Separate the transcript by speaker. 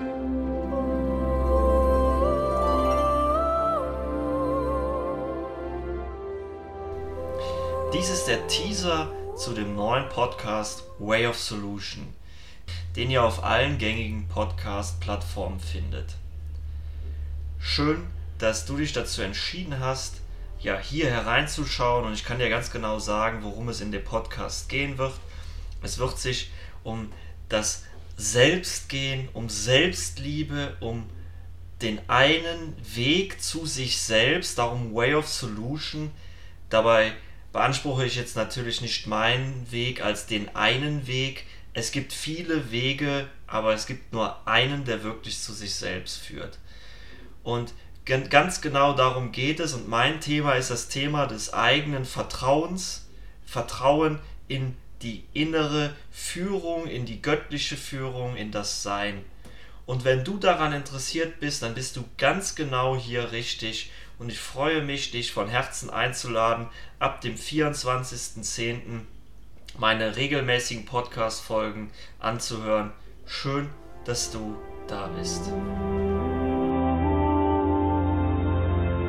Speaker 1: Dies ist der Teaser zu dem neuen Podcast Way of Solution, den ihr auf allen gängigen Podcast-Plattformen findet. Schön, dass du dich dazu entschieden hast, ja, hier hereinzuschauen und ich kann dir ganz genau sagen, worum es in dem Podcast gehen wird. Es wird sich um das Selbst gehen, um Selbstliebe, um den einen Weg zu sich selbst, darum Way of Solution. Dabei beanspruche ich jetzt natürlich nicht meinen Weg als den einen Weg. Es gibt viele Wege, aber es gibt nur einen, der wirklich zu sich selbst führt. Und ganz genau darum geht es und mein Thema ist das Thema des eigenen Vertrauens, Vertrauen in die innere Führung, in die göttliche Führung, in das Sein. Und wenn du daran interessiert bist, dann bist du ganz genau hier richtig und ich freue mich, dich von Herzen einzuladen, ab dem 24.10. meine regelmäßigen Podcast-Folgen anzuhören. Schön, dass du da bist.